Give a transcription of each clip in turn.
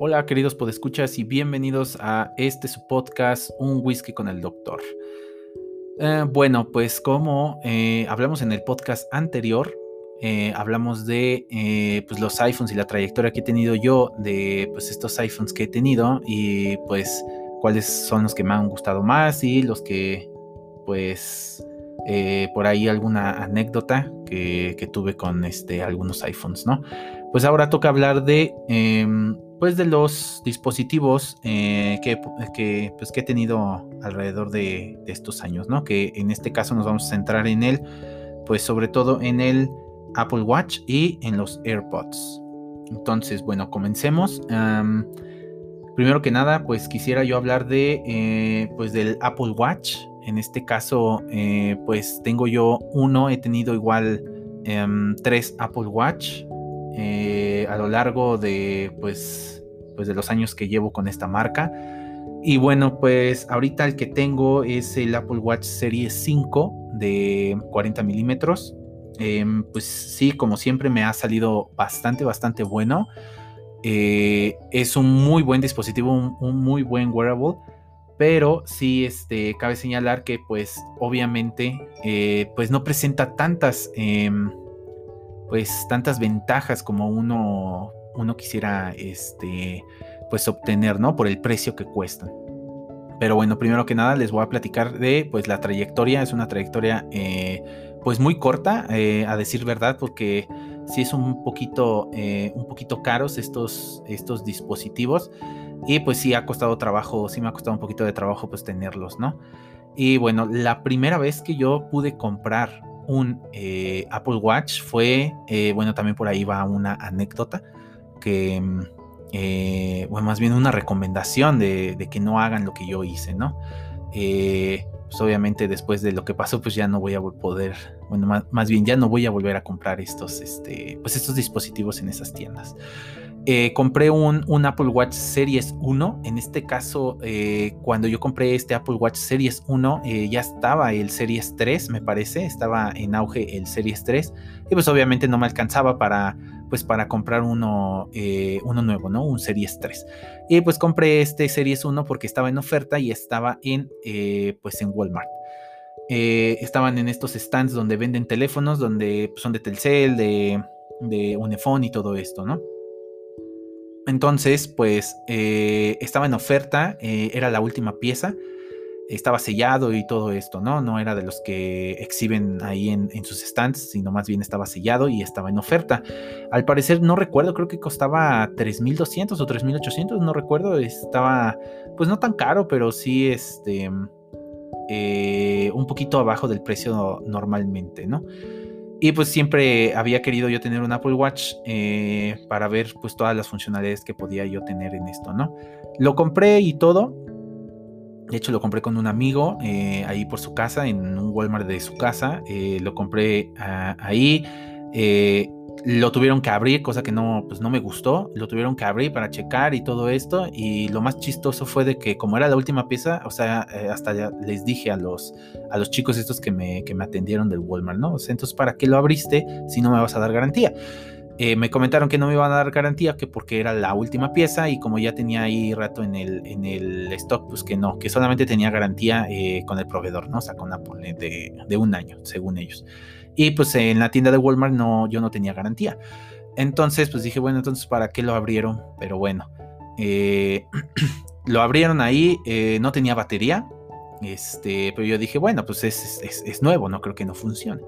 Hola queridos podescuchas y bienvenidos a este su podcast Un Whisky con el Doctor. Eh, bueno, pues como eh, hablamos en el podcast anterior, eh, hablamos de pues los iPhones y la trayectoria que he tenido yo de pues estos iPhones que he tenido y pues cuáles son los que me han gustado más y los que pues por ahí alguna anécdota que, que, tuve con este, algunos iPhones, ¿no? Pues ahora toca hablar de em, pues de los dispositivos eh, que, pues, que he tenido alrededor de, estos años, ¿no? Que en este caso nos vamos a centrar en él, pues sobre todo en el Apple Watch y en los AirPods. Entonces, bueno, comencemos. primero que nada, pues quisiera yo hablar de, eh, pues del Apple Watch. En este caso, eh, pues tengo yo uno, he tenido igual em, tres Apple Watch. Eh, a lo largo de pues, pues de los años que llevo con esta marca. Y bueno, pues ahorita el que tengo es el Apple Watch Series 5 de 40 milímetros. Em, pues sí, como siempre me ha salido bastante, bastante bueno. Eh, es un muy buen dispositivo, un, muy buen wearable. Pero sí, este, cabe señalar que pues obviamente eh, pues no presenta tantas em, pues tantas ventajas como uno, uno quisiera este, pues obtener, ¿no? Por el precio que cuestan. Pero bueno, primero que nada les voy a platicar de pues la trayectoria. Es una trayectoria eh, pues muy corta, eh, a decir verdad, porque sí es un poquito, eh, un poquito caros estos, estos dispositivos. Y pues sí ha costado trabajo, sí me ha costado un poquito de trabajo pues tenerlos, ¿no? Y bueno, la primera vez que yo pude comprar un eh, Apple Watch fue, eh, bueno, también por ahí va una anécdota que, eh, bueno, más bien una recomendación de, que no hagan lo que yo hice, ¿no? pues obviamente después de lo que pasó, pues ya no voy a poder, bueno, más, bien ya no voy a volver a comprar estos, este, pues estos dispositivos en esas tiendas. Eh, compré un, Apple Watch Series 1. En este caso, eh, cuando yo compré este Apple Watch Series 1, eh, ya estaba el Series 3, me parece. Estaba en auge el Series 3. Y pues obviamente no me alcanzaba para, pues, para comprar uno, uno nuevo, ¿no? Un Series 3. Y pues compré este Series 1 porque estaba en oferta y estaba en, pues en Walmart. estaban en estos stands donde venden teléfonos, donde pues, son de Telcel, de, de Unifone y todo esto, ¿no? Entonces, pues eh, estaba en oferta, eh, era la última pieza, estaba sellado y todo esto, ¿no? No era de los que exhiben ahí en, sus stands, sino más bien estaba sellado y estaba en oferta. Al parecer, no recuerdo, creo que costaba 3.200 o 3.800, no recuerdo, estaba pues no tan caro, pero sí este, eh, un poquito abajo del precio normalmente, ¿no? Y pues siempre había querido yo tener un Apple Watch eh, para ver pues todas las funcionalidades que podía yo tener en esto, ¿no? Lo compré y todo. De hecho lo compré con un amigo eh, ahí por su casa, en un Walmart de su casa. Eh, lo compré ah, ahí lo tuvieron que abrir, cosa que no, pues no me gustó. Lo tuvieron que abrir para checar y todo esto. Y lo más chistoso fue de que como era la última pieza, o sea, eh, hasta les dije a los, a los chicos estos que me, que me atendieron del Walmart, ¿no? Entonces, ¿para qué lo abriste si no me vas a dar garantía? Eh, me comentaron que no me iban a dar garantía, que porque era la última pieza y como ya tenía ahí rato en el, en el stock, pues que no, que solamente tenía garantía eh, con el proveedor, ¿no? O sea, con Apple de, de un año, según ellos. Y pues en la tienda de Walmart no, yo no tenía garantía. Entonces, pues dije, bueno, entonces, ¿para qué lo abrieron? Pero bueno, eh, lo abrieron ahí, eh, no tenía batería. Este, pero yo dije, bueno, pues es, es, nuevo, no creo que no funcione.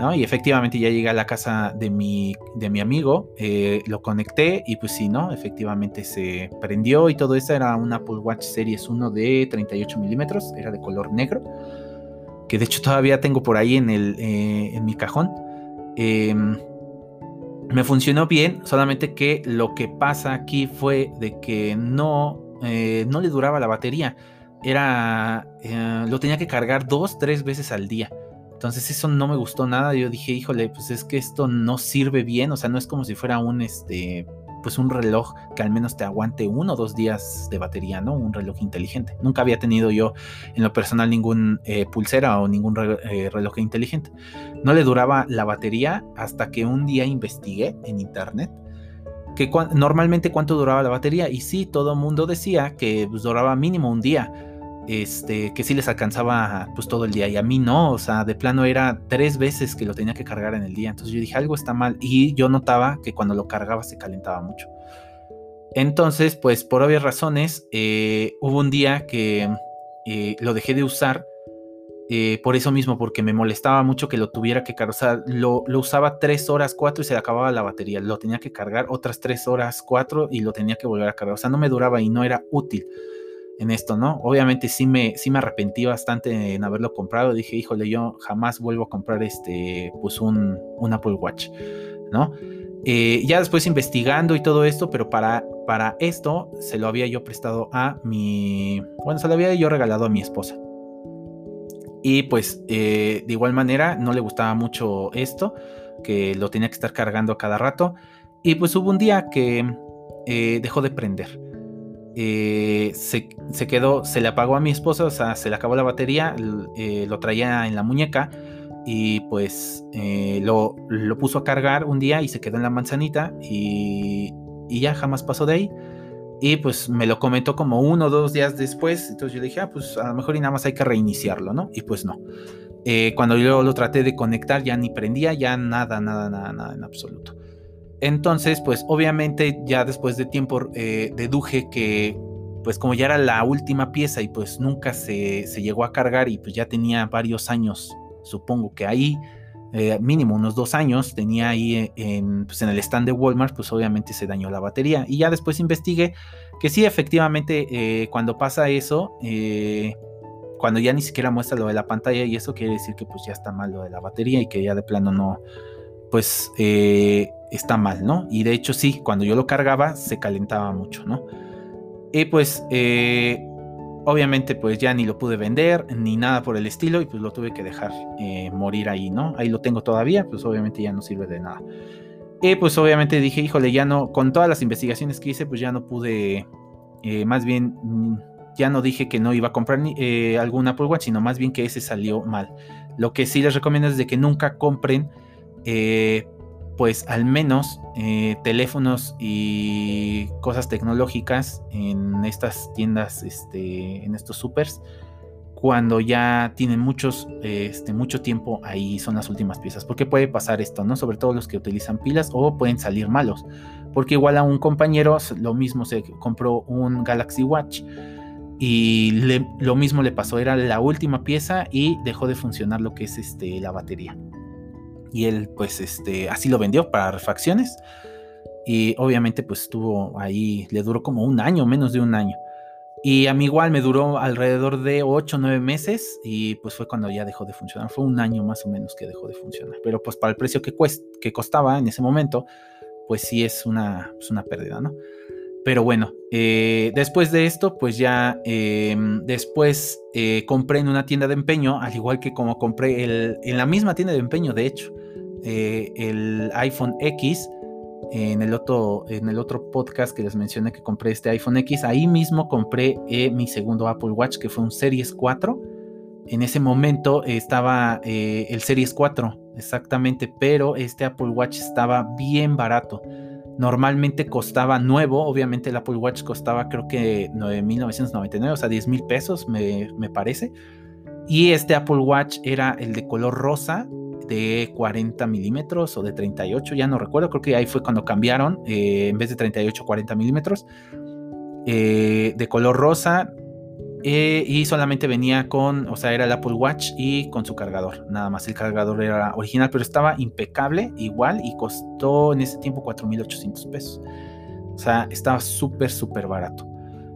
¿no? Y efectivamente ya llegué a la casa de mi, de mi amigo, eh, lo conecté y pues sí, ¿no? Efectivamente se prendió y todo eso era un Apple Watch Series 1 de 38 milímetros, era de color negro que de hecho todavía tengo por ahí en, el, eh, en mi cajón. Em, me funcionó bien, solamente que lo que pasa aquí fue de que no, eh, no le duraba la batería. Era, eh, lo tenía que cargar dos, tres veces al día. Entonces eso no me gustó nada. Yo dije, híjole, pues es que esto no sirve bien. O sea, no es como si fuera un, este, pues un reloj que al menos te aguante uno o dos días de batería, ¿no? Un reloj inteligente. Nunca había tenido yo en lo personal ningún eh, pulsera o ningún eh, reloj inteligente. No le duraba la batería hasta que un día investigué en internet que normalmente cuánto duraba la batería. Y sí, todo el mundo decía que pues, duraba mínimo un día. Este, que sí les alcanzaba pues todo el día y a mí no, o sea, de plano era tres veces que lo tenía que cargar en el día, entonces yo dije algo está mal y yo notaba que cuando lo cargaba se calentaba mucho. Entonces, pues por obvias razones, eh, hubo un día que eh, lo dejé de usar eh, por eso mismo, porque me molestaba mucho que lo tuviera que cargar. O sea, lo, usaba tres horas, cuatro y se le acababa la batería. Lo tenía que cargar otras tres horas, cuatro y lo tenía que volver a cargar. O sea, no me duraba y no era útil en esto, ¿no? Obviamente sí me, sí me arrepentí bastante en haberlo comprado. Dije, híjole, yo jamás vuelvo a comprar este, pues un, un Apple Watch, ¿no? Eh, ya después investigando y todo esto, pero para, para esto se lo había yo prestado a mi, bueno, se lo había yo regalado a mi esposa. Y pues eh, de igual manera no le gustaba mucho esto, que lo tenía que estar cargando cada rato. Y pues hubo un día que eh, dejó de prender. Eh, se, quedó, se le apagó a mi esposa, o sea, se le acabó la batería, lo traía en la muñeca y pues lo, lo, puso a cargar un día y se quedó en la manzanita y, y ya jamás pasó de ahí. Y pues me lo comentó como uno o dos días después. Entonces yo dije, ah, pues a lo mejor y nada más hay que reiniciarlo, ¿no? Y pues no. Eh, cuando yo lo traté de conectar, ya ni prendía, ya nada, nada, nada, nada en absoluto. Entonces, pues obviamente ya después de tiempo eh, deduje que, pues como ya era la última pieza y pues nunca se, se llegó a cargar y pues ya tenía varios años, supongo que ahí eh, mínimo unos dos años, tenía ahí en, pues en el stand de Walmart, pues obviamente se dañó la batería. Y ya después investigué que sí, efectivamente, eh, cuando pasa eso, cuando ya ni siquiera muestra lo de la pantalla, y eso quiere decir que pues ya está mal lo de la batería y que ya de plano no, pues está mal, ¿no? Y de hecho sí, cuando yo lo cargaba se calentaba mucho, ¿no? Y pues obviamente pues ya ni lo pude vender ni nada por el estilo y pues lo tuve que dejar eh, morir ahí, ¿no? Ahí lo tengo todavía, pues obviamente ya no sirve de nada. Y pues obviamente dije, híjole, ya no, con todas las investigaciones que hice, pues ya no pude, eh, más bien, mm, ya no dije que no iba a comprar ni, eh, algún Apple Watch, sino más bien que ese salió mal. Lo que sí les recomiendo es de que nunca compren pues al menos eh, teléfonos y cosas tecnológicas en estas tiendas, este, en estos supers, cuando ya tienen muchos, este, mucho tiempo ahí son las últimas piezas. Porque puede pasar esto, ¿no? Sobre todo los que utilizan pilas o pueden salir malos. Porque igual a un compañero lo mismo se compró un Galaxy Watch y lo mismo le pasó, era la última pieza y dejó de funcionar lo que es este, la batería y él pues este así lo vendió para refacciones y obviamente pues estuvo ahí, le duró como un año, menos de un año. Y a mí igual me duró alrededor de 8 o 9 meses y pues fue cuando ya dejó de funcionar. Fue un año más o menos que dejó de funcionar. Pero pues para el precio que, que costaba en ese momento, pues sí es una, pues, una pérdida, ¿no? Pero bueno, eh, después de esto, pues ya em, después eh, compré en una tienda de empeño, al igual que como compré el, en la misma tienda de empeño, de hecho, eh, el iPhone X. En el, otro, en el otro podcast que les mencioné que compré este iPhone X, ahí mismo compré eh, mi segundo Apple Watch, que fue un Series 4. En ese momento estaba eh, el Series 4, exactamente, pero este Apple Watch estaba bien barato. Normalmente costaba nuevo, obviamente el Apple Watch costaba creo que 9.999, o sea, 10 mil pesos me, me parece. Y este Apple Watch era el de color rosa de 40 milímetros o de 38, ya no recuerdo, creo que ahí fue cuando cambiaron, eh, en vez de 38, 40 milímetros, eh, de color rosa. Eh, y solamente venía con, o sea, era el Apple Watch y con su cargador. Nada más, el cargador era original, pero estaba impecable, igual, y costó en ese tiempo 4.800 pesos. O sea, estaba súper, súper barato.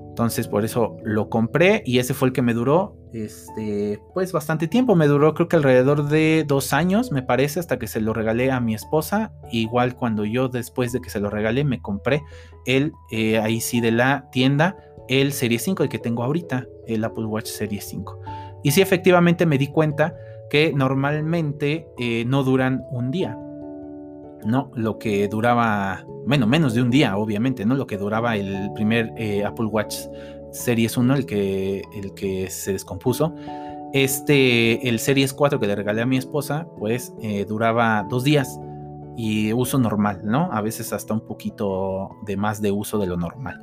Entonces, por eso lo compré y ese fue el que me duró este, pues bastante tiempo. Me duró creo que alrededor de dos años, me parece, hasta que se lo regalé a mi esposa. Igual cuando yo después de que se lo regalé me compré el, eh, ahí sí de la tienda, el Serie 5, el que tengo ahorita, el Apple Watch Serie 5. Y sí, efectivamente me di cuenta que normalmente eh, no duran un día. ¿no? Lo que duraba, bueno, menos de un día, obviamente, ¿no? Lo que duraba el primer eh, Apple Watch Series 1, el que, el que se descompuso. Este, el Series 4 que le regalé a mi esposa, pues eh, duraba dos días. y uso normal, ¿no? A veces hasta un poquito de más de uso de lo normal.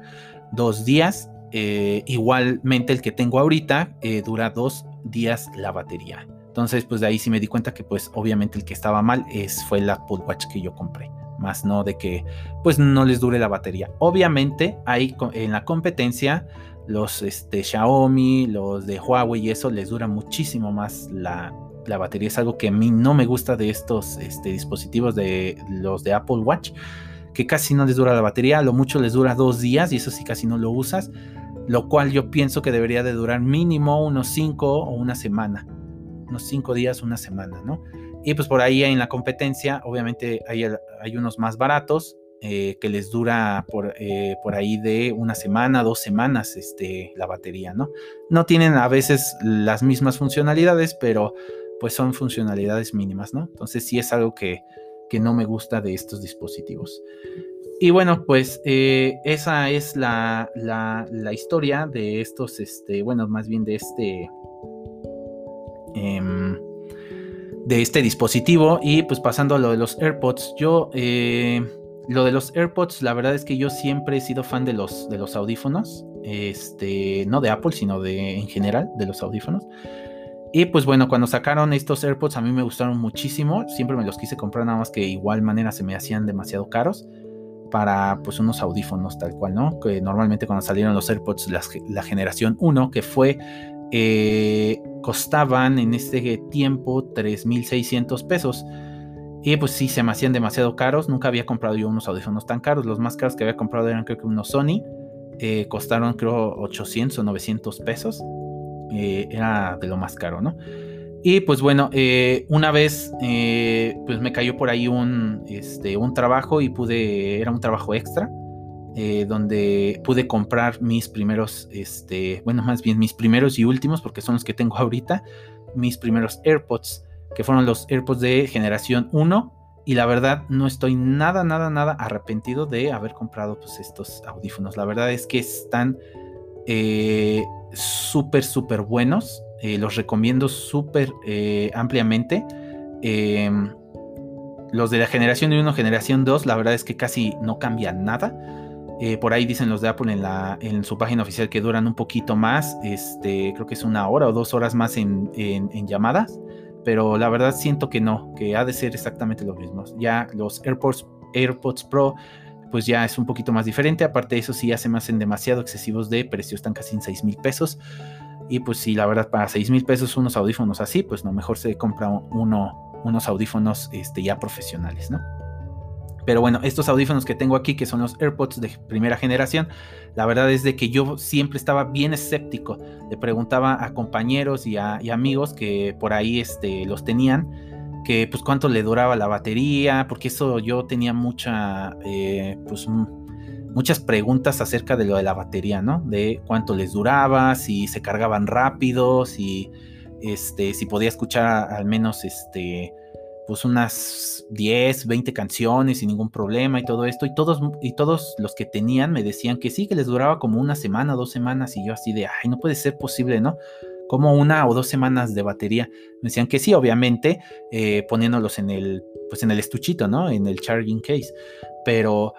Dos días, eh, igualmente el que tengo ahorita eh, dura dos días la batería. Entonces, pues de ahí sí me di cuenta que pues obviamente el que estaba mal es, fue el Apple que yo compré. Más no de que pues no les dure la batería. Obviamente ahí en la competencia los este, Xiaomi, los de Huawei y eso les dura muchísimo más la, la batería. Es algo que a mí no me gusta de estos este, dispositivos de los de Apple Watch, que casi no les dura la batería, lo mucho les dura dos días y eso sí casi no lo usas, lo cual yo pienso que debería de durar mínimo unos cinco o una semana, unos cinco días, una semana, ¿no? Y pues por ahí en la competencia, obviamente hay, hay unos más baratos, eh, que les dura por, eh, por, ahí de una semana, dos semanas este, la batería, ¿no? No tienen a veces las mismas funcionalidades, pero pues son funcionalidades mínimas, ¿no? Entonces sí es algo que, no me gusta de estos dispositivos. Y bueno, pues eh, esa es la, historia de estos, este, bueno, más bien de este, em, de este dispositivo. Y pues pasando a lo de los AirPods, yo, lo de los AirPods, la verdad es que yo siempre he sido fan de los, de los audífonos, este, no de Apple, sino de en general, de los audífonos. Y pues bueno, cuando sacaron estos AirPods a mí me gustaron muchísimo. Siempre me los quise comprar, nada más que igual manera se me hacían demasiado caros para pues unos audífonos tal cual, ¿no? Que normalmente cuando salieron los AirPods, la, generación 1, que fue, eh, costaban en este tiempo 3.600 pesos. Y pues sí, se me hacían demasiado caros. Nunca había comprado yo unos audífonos tan caros. Los más caros que había comprado eran creo que unos Sony. Eh, costaron creo 800 o 900 pesos. Eh, era de lo más caro, ¿no? Y pues bueno, eh, una vez eh, pues me cayó por ahí un, este, un trabajo y pude, era un trabajo extra, donde pude comprar mis primeros, este, bueno, más bien mis primeros y últimos, porque son los que tengo ahorita, mis primeros AirPods, que fueron los AirPods de generación 1. Y la verdad no estoy nada, nada, nada arrepentido de haber comprado pues estos audífonos. La verdad es que están súper, súper buenos. Eh, los recomiendo súper eh, ampliamente. Em, los de la generación 1, generación 2, la verdad es que casi no cambian nada. Eh, por ahí dicen los de Apple en, la, en su página oficial que duran un poquito más. Este, creo que es una hora o dos horas más en, llamadas. Pero la verdad siento que no, que ha de ser exactamente lo mismo. Ya los AirPods, AirPods Pro pues ya es un poquito más diferente. Aparte de eso, sí ya se me hacen demasiado excesivos de precio, están casi en 6 mil pesos. Y pues sí, la verdad, para 6 mil pesos unos audífonos así, pues no, mejor se compra uno, unos audífonos este, ya profesionales, ¿no? Pero bueno, estos audífonos que tengo aquí, que son los AirPods de primera generación, la verdad es de que yo siempre estaba bien escéptico. Le preguntaba a compañeros y a, amigos que por ahí este, los tenían que pues cuánto le duraba la batería, porque eso yo tenía mucha, eh, pues muchas preguntas acerca de lo de la batería, ¿no? De cuánto les duraba, si se cargaban rápido, si, este, si podía escuchar al menos, este, pues unas 10, 20 canciones sin ningún problema y todo esto. Y todos, y todos los que tenían me decían que sí, que les duraba como una semana, dos semanas. Y yo así de, ay, no puede ser posible, ¿no? como una o dos semanas de batería. Me decían que sí, obviamente, eh, poniéndolos en el, pues en el estuchito, ¿no? En el charging case. Pero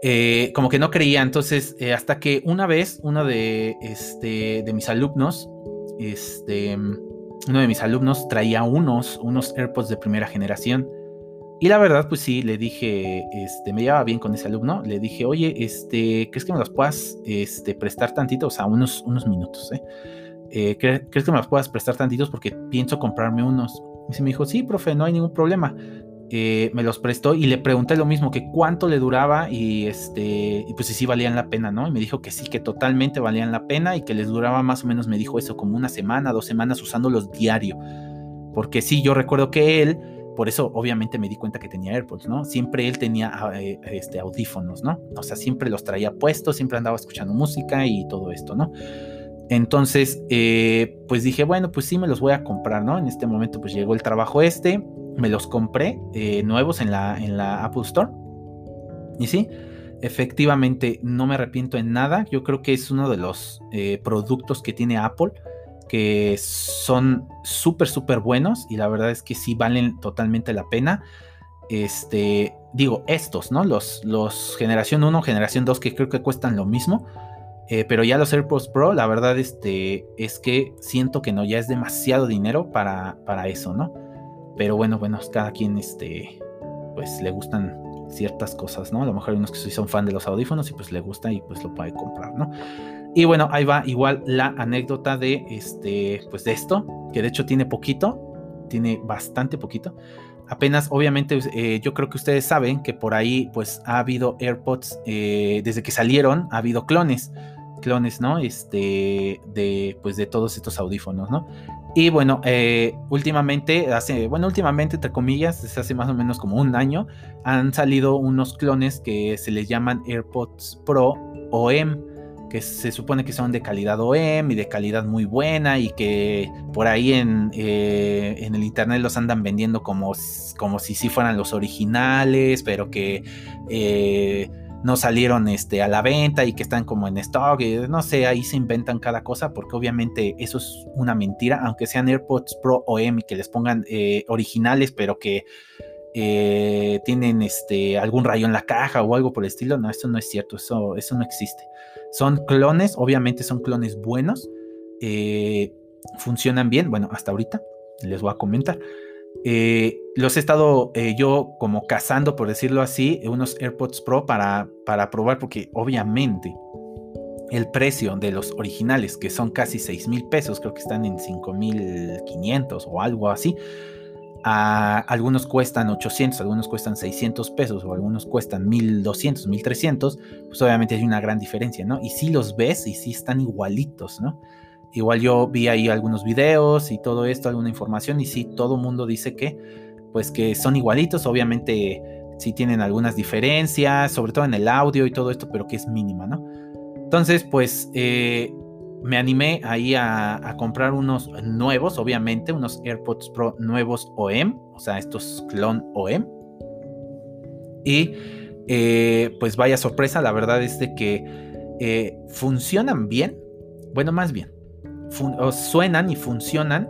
eh, como que no creía. Entonces, eh, hasta que una vez, uno de, este, de mis alumnos, este, uno de mis alumnos traía unos, unos AirPods de primera generación. Y la verdad, pues sí, le dije, este, me llevaba bien con ese alumno. Le dije, oye, este, ¿crees que me los puedas este, prestar tantito? O sea, unos, unos minutos, ¿eh? Eh, ¿crees que me las puedas prestar tantitos? Porque pienso comprarme unos. Y se me dijo, sí, profe, no hay ningún problema. Eh, me los prestó y le pregunté lo mismo, que cuánto le duraba y este, y pues si sí valían la pena, ¿no? Y me dijo que sí, que totalmente valían la pena y que les duraba más o menos, me dijo eso, como una semana, dos semanas usándolos diario. Porque sí, yo recuerdo que él, por eso obviamente me di cuenta que tenía AirPods, ¿no? Siempre él tenía eh, este, audífonos, ¿no? O sea, siempre los traía puestos, siempre andaba escuchando música y todo esto, ¿no? Entonces, eh, pues dije, bueno, pues sí, me los voy a comprar, ¿no? En este momento, pues llegó el trabajo este, me los compré eh, nuevos en la, en la Apple Store. Y sí, efectivamente, no me arrepiento en nada. Yo creo que es uno de los eh, productos que tiene Apple que son súper, súper buenos y la verdad es que sí valen totalmente la pena. este, digo, estos, ¿no? Los, los generación 1, generación 2, que creo que cuestan lo mismo. Eh, pero ya los AirPods Pro, la verdad, este, es que siento que no, ya es demasiado dinero para, para eso, ¿no? Pero bueno, bueno, cada quien, este, pues le gustan ciertas cosas, ¿no? A lo mejor hay unos que son fan de los audífonos y pues le gusta y pues lo puede comprar, ¿no? Y bueno, ahí va igual la anécdota de este, pues de esto, que de hecho tiene poquito, tiene bastante poquito. Apenas, obviamente, eh, yo creo que ustedes saben que por ahí, pues ha habido AirPods, eh, desde que salieron, ha habido clones, clones, ¿no? Este, de, pues de todos estos audífonos, ¿no? Y bueno, eh, últimamente, hace, bueno, últimamente, entre comillas, desde hace más o menos como un año, han salido unos clones que se les llaman AirPods Pro OM que se supone que son de calidad OEM y de calidad muy buena y que por ahí en, eh, en el internet los andan vendiendo como, como si sí fueran los originales, pero que eh, no salieron este, a la venta y que están como en stock, no sé, ahí se inventan cada cosa porque obviamente eso es una mentira, aunque sean AirPods Pro OEM y que les pongan eh, originales, pero que... tienen este, algún rayo en la caja o algo por el estilo. No, eso no es cierto, eso, eso no existe. Son clones, obviamente son clones buenos, eh, funcionan bien, bueno, hasta ahorita les voy a comentar. Eh, los he estado eh, yo como cazando, por decirlo así, unos AirPods Pro para, para probar, porque obviamente el precio de los originales, que son casi 6 mil pesos, creo que están en 5 mil 500 o algo así, algunos cuestan 800, algunos cuestan 600 pesos o algunos cuestan 1200, 1300, pues obviamente hay una gran diferencia, ¿no? Y si los ves y si están igualitos, ¿no? Igual yo vi ahí algunos videos y todo esto, alguna información y sí, todo mundo dice que, pues que son igualitos, obviamente sí tienen algunas diferencias, sobre todo en el audio y todo esto, pero que es mínima, ¿no? Entonces, pues eh, me animé ahí a, comprar unos nuevos, obviamente, unos AirPods Pro nuevos OEM, o sea, estos clon OEM. Y eh, pues vaya sorpresa, la verdad es de que eh, funcionan bien, bueno, más bien, suenan y funcionan,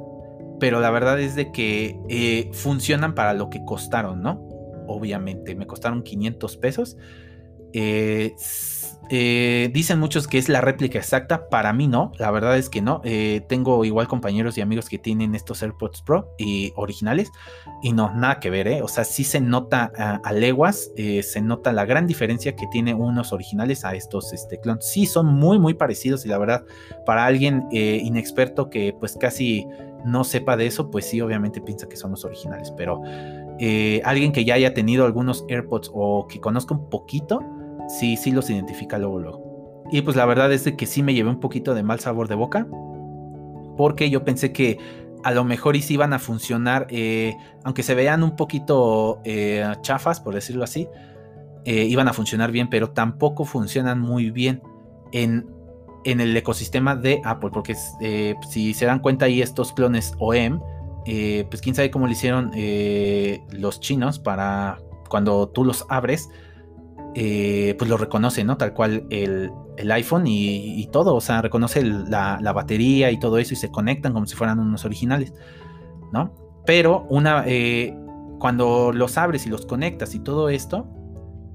pero la verdad es de que eh, funcionan para lo que costaron, ¿no? Obviamente, me costaron 500 pesos. Eh, eh, dicen muchos que es la réplica exacta, para mí no, la verdad es que no. Eh, tengo igual compañeros y amigos que tienen estos AirPods Pro y originales y no, nada que ver, o sea, sí se nota a, leguas, se nota la gran diferencia que tiene unos originales a estos este, clones. Sí, son muy, muy parecidos y la verdad, para alguien inexperto que pues casi no sepa de eso, pues sí, obviamente piensa que son los originales, pero alguien que ya haya tenido algunos AirPods o que conozca un poquito, sí, sí los identifica luego, luego. Y pues la verdad es que sí me llevé un poquito de mal sabor de boca, porque yo pensé que a lo mejor sí iban a funcionar, eh, aunque se vean un poquito eh, chafas, por decirlo así, eh, iban a funcionar bien, pero tampoco funcionan muy bien en, en el ecosistema de Apple, porque si se dan cuenta ahí estos clones OEM, pues quién sabe cómo lo hicieron los chinos para cuando tú los abres, eh, pues lo reconoce, ¿no? Tal cual el, iPhone y, todo, o sea, reconoce la, batería y todo eso y se conectan como si fueran unos originales, ¿no? Pero una, eh, cuando los abres y los conectas y todo esto,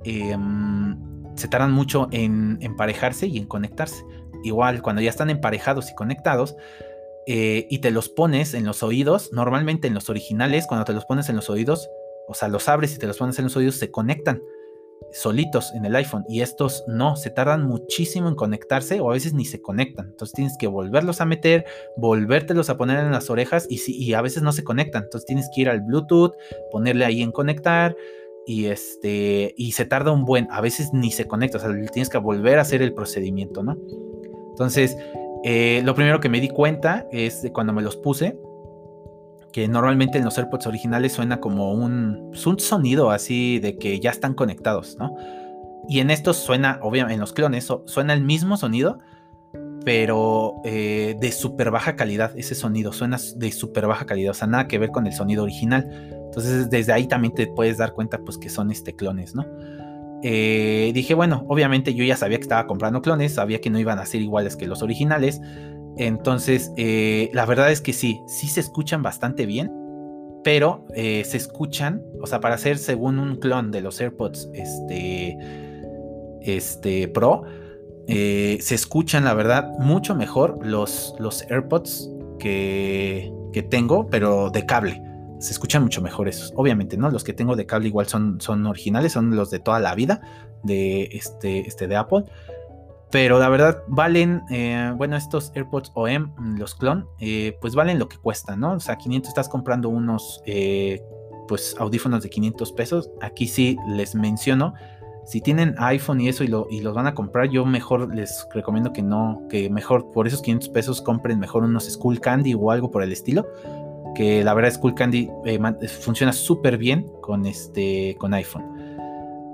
em, se tardan mucho en emparejarse y en conectarse. Igual, cuando ya están emparejados y conectados, eh, y te los pones en los oídos, normalmente en los originales, cuando te los pones en los oídos, o sea, los abres y te los pones en los oídos, se conectan solitos en el iPhone y estos no, se tardan muchísimo en conectarse o a veces ni se conectan. Entonces tienes que volverlos a meter, volvértelos a poner en las orejas y, si, y a veces no se conectan. Entonces tienes que ir al Bluetooth, ponerle ahí en conectar y este y se tarda un buen, a veces ni se conecta, o sea, tienes que volver a hacer el procedimiento, ¿no? Entonces, eh, lo primero que me di cuenta es de cuando me los puse, que normalmente en los AirPods originales suena como un, pues, un sonido así de que ya están conectados, ¿no? Y en estos suena, obviamente, en los clones suena el mismo sonido, pero eh, de súper baja calidad. Ese sonido suena de súper baja calidad, o sea, nada que ver con el sonido original. Entonces, desde ahí también te puedes dar cuenta, pues, que son este clones, ¿no? Eh, dije, bueno, obviamente yo ya sabía que estaba comprando clones, sabía que no iban a ser iguales que los originales. Entonces, eh, la verdad es que sí, sí se escuchan bastante bien, pero eh, se escuchan, o sea, para hacer según un clon de los AirPods este, este Pro, eh, se escuchan, la verdad, mucho mejor los, los AirPods que, que tengo, pero de cable se escuchan mucho mejor esos. Obviamente, ¿no? Los que tengo de cable igual son, son originales, son los de toda la vida de, este, este de Apple. Pero la verdad, valen, eh, bueno, estos AirPods OM, los clon, eh, pues valen lo que cuestan, ¿no? O sea, 500 estás comprando unos, eh, pues, audífonos de 500 pesos. Aquí sí les menciono, si tienen iPhone y eso y, lo, y los van a comprar, yo mejor les recomiendo que no, que mejor por esos 500 pesos compren mejor unos Skull Candy o algo por el estilo que la verdad Skull Candy funciona súper bien con, este, con iPhone.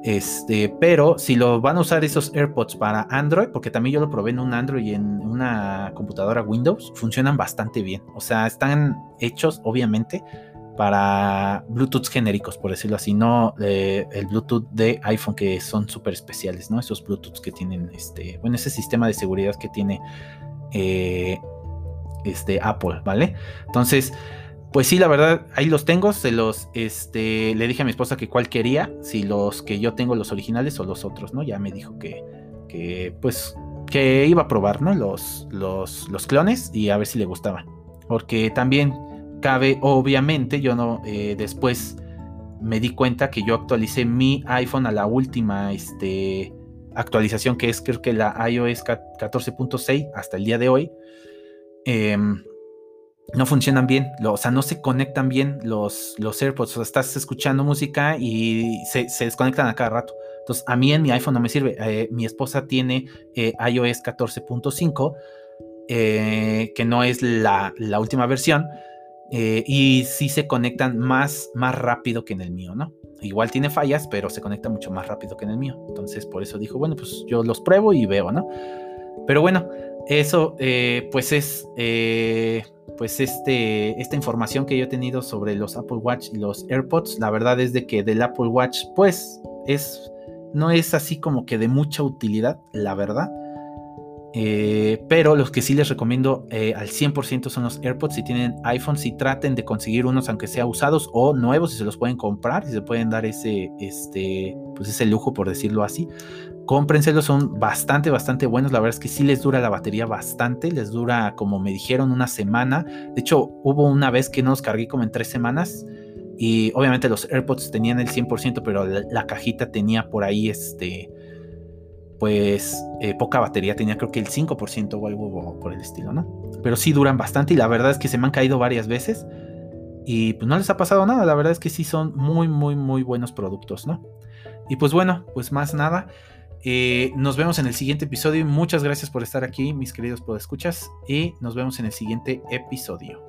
Este, pero si lo van a usar esos AirPods para Android, porque también yo lo probé en un Android y en una computadora Windows, funcionan bastante bien. O sea, están hechos, obviamente, para Bluetooth genéricos, por decirlo así, no eh, el Bluetooth de iPhone que son súper especiales, ¿no? Esos Bluetooths que tienen, este, bueno, ese sistema de seguridad que tiene eh, este, Apple, ¿vale? Entonces, pues sí, la verdad, ahí los tengo. Se los, este, le dije a mi esposa que cuál quería, si los que yo tengo, los originales o los otros, ¿no? Ya me dijo que, que pues, que iba a probar, ¿no? Los, los, los clones y a ver si le gustaban. Porque también cabe, obviamente, yo no, eh, después me di cuenta que yo actualicé mi iPhone a la última, este, actualización que es creo que la iOS 14.6 hasta el día de hoy. Eh, no funcionan bien, o sea, no se conectan bien los, los AirPods, o sea, estás escuchando música y se, desconectan a cada rato. Entonces, a mí en mi iPhone no me sirve. Eh, mi esposa tiene eh, iOS 14.5, eh, que no es la, última versión, y sí se conectan más, más rápido que en el mío, ¿no? Igual tiene fallas, pero se conecta mucho más rápido que en el mío. Entonces, por eso dijo, bueno, pues yo los pruebo y veo, ¿no? Pero bueno, eso pues es pues este, esta información que yo he tenido sobre los Apple Watch y los AirPods, la verdad es de que del Apple Watch, pues es, no es así como que de mucha utilidad, la verdad. Eh, pero los que sí les recomiendo eh, al 100% son los AirPods. Si tienen iPhone, si traten de conseguir unos, aunque sea usados o nuevos, si se los pueden comprar, si se pueden dar ese, este, pues ese lujo, por decirlo así cómprenselos, son bastante, bastante buenos. La verdad es que sí les dura la batería bastante, les dura, como me dijeron, una semana. De hecho, hubo una vez que no los cargué como en tres semanas. Y obviamente los AirPods tenían el 100%, pero la, cajita tenía por ahí, este, pues, eh, poca batería. Tenía creo que el 5% o algo por el estilo, ¿no? Pero sí duran bastante y la verdad es que se me han caído varias veces. Y pues no les ha pasado nada. La verdad es que sí son muy, muy, muy buenos productos, ¿no? Y pues bueno, pues más nada. Eh, nos vemos en el siguiente episodio. Muchas gracias por estar aquí, mis queridos podescuchas. Y nos vemos en el siguiente episodio.